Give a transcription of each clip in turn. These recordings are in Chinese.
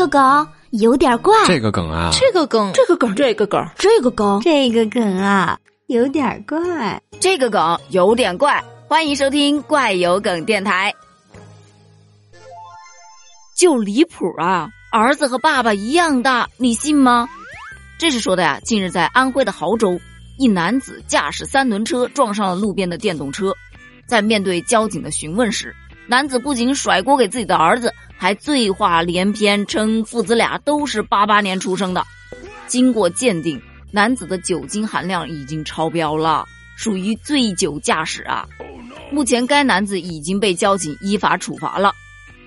个梗有点怪，这个梗啊，这个梗，这个梗，这个梗，这个梗，这个梗啊，有点怪，这个梗有点怪。欢迎收听怪有梗电台。就离谱啊！儿子和爸爸一样大，你信吗？这是说的呀。近日在安徽的亳州，一男子驾驶三轮车撞上了路边的电动车，在面对交警的询问时，男子不仅甩锅给自己的儿子，还醉话连篇，称父子俩都是八八年出生的。经过鉴定，男子的酒精含量已经超标了，属于醉酒驾驶啊。目前该男子已经被交警依法处罚了。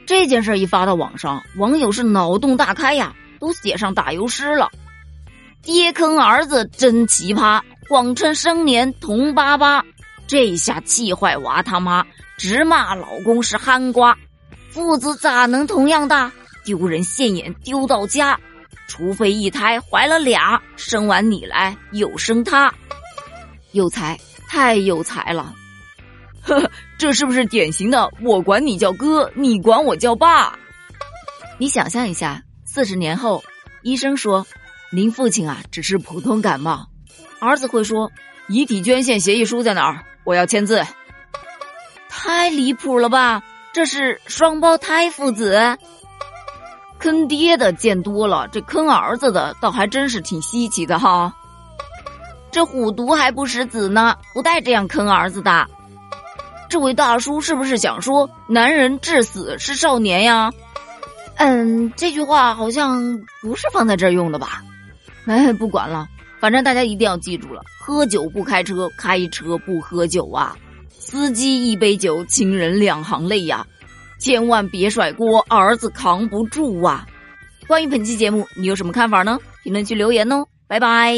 这件事一发到网上，网友是脑洞大开呀，都写上打油诗了。爹坑儿子真奇葩，谎称生年同八八，这下气坏娃他妈，直骂老公是憨瓜。父子咋能同样大？丢人现眼，丢到家。除非一胎怀了俩，生完你来又生他，有才，太有才了。呵呵，这是不是典型的我管你叫哥，你管我叫爸？你想象一下，四十年后，医生说您父亲啊只是普通感冒，儿子会说遗体捐献协议书在哪儿？我要签字。太离谱了吧？这是双胞胎父子？坑爹的见多了，这坑儿子的倒还真是挺稀奇的哈。这虎毒还不食子呢，不带这样坑儿子的。这位大叔是不是想说男人至死是少年呀？嗯，这句话好像不是放在这儿用的吧？哎，不管了，反正大家一定要记住了：喝酒不开车，开车不喝酒啊！司机一杯酒，亲人两行泪呀！千万别甩锅，儿子扛不住啊！关于本期节目，你有什么看法呢？评论区留言哦，拜拜。